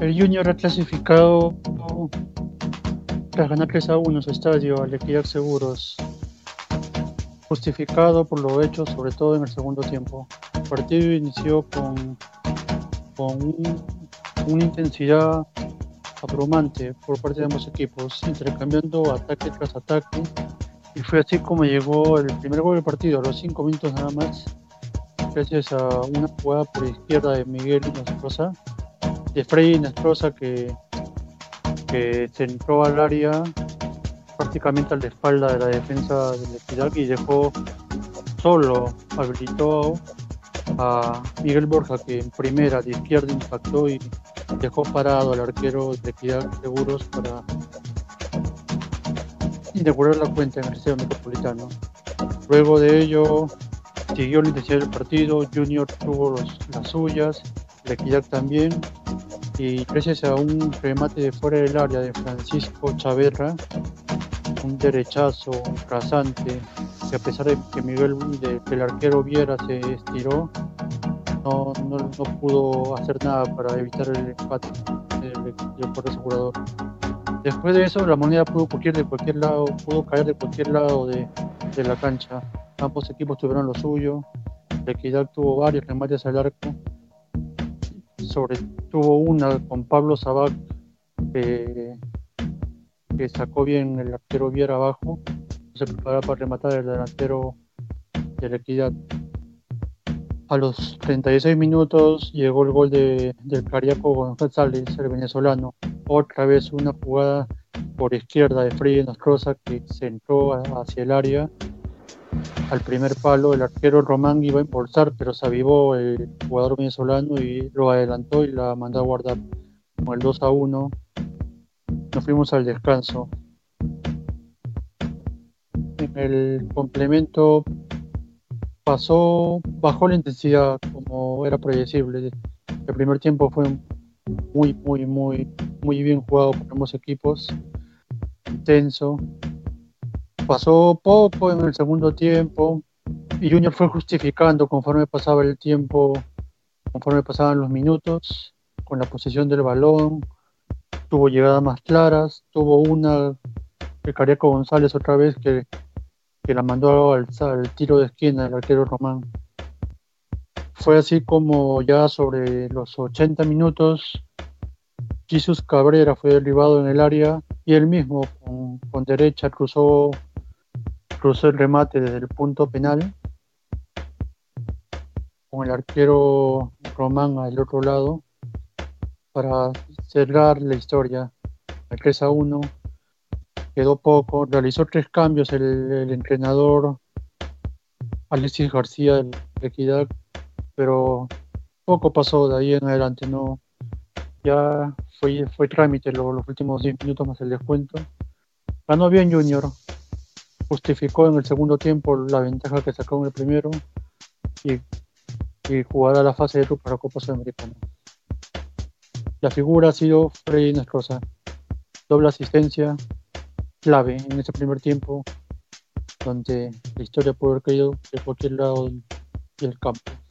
El Junior ha clasificado tras ganar 3 a 1 su estadio al Equidad Seguros, justificado por lo hecho, sobre todo en el segundo tiempo. El partido inició con, con una intensidad abrumante por parte de ambos equipos, intercambiando ataque tras ataque. Y fue así como llegó el primer gol del partido, a los 5 minutos nada más, gracias a una jugada por izquierda de Miguel Nostroza, de Freddy Nostroza que, que se entró al área prácticamente a la espalda de la defensa del Equidad y dejó solo, habilitó a Miguel Borja que en primera de izquierda impactó y dejó parado al arquero de Equidad Seguros para inaugurar la cuenta en el Estadio Metropolitano. Luego de ello siguió la intensidad del partido, Junior tuvo las suyas, la Equidad también, y gracias a un remate de fuera del área de Francisco Chaverra, un derechazo rasante, que a pesar de que Miguel, de, que el arquero Viera se estiró, no, no, pudo hacer nada para evitar el empate del, del asegurador. Después de eso, la moneda pudo cualquier de cualquier lado, pudo caer de cualquier lado de, de la cancha. Ambos equipos tuvieron lo suyo. La Equidad tuvo varios remates al arco. Sobre tuvo una con Pablo Sabac que, sacó bien el arquero Viera abajo. Se preparaba para rematar el delantero de la Equidad. A los 36 minutos llegó el gol de, del Cariaco González, el venezolano. Otra vez una jugada por izquierda de Freddy Nostroza que se entró hacia el área. Al primer palo el arquero Román iba a impulsar, pero se avivó el jugador venezolano y lo adelantó y la mandó a guardar. Con el 2 a 1 nos fuimos al descanso. En el complemento pasó, bajó la intensidad como era predecible. El primer tiempo fue muy, muy, muy, muy bien jugado por ambos equipos, intenso. Pasó poco en el segundo tiempo y Junior fue justificando conforme pasaba el tiempo, conforme pasaban los minutos, con la posesión del balón, tuvo llegadas más claras, tuvo una de Cariaco González otra vez que que la mandó al, al tiro de esquina el arquero Román. Fue así como ya sobre los 80 minutos Jesús Cabrera fue derribado en el área y él mismo con, derecha cruzó, cruzó el remate desde el punto penal con el arquero Román al otro lado para cerrar la historia. El 3 a 1 quedó poco, realizó tres cambios el, entrenador Alexis García de Equidad, pero poco pasó de ahí en adelante, no ya fue, fue trámite los últimos 10 minutos más el descuento. Ganó bien Junior, justificó en el segundo tiempo la ventaja que sacó en el primero y, y jugará la fase de grupo para Copa Sudamericana. La figura ha sido Freddy Nestroza, doble asistencia, clave en ese primer tiempo, donde la historia puede haber caído de cualquier lado del campo.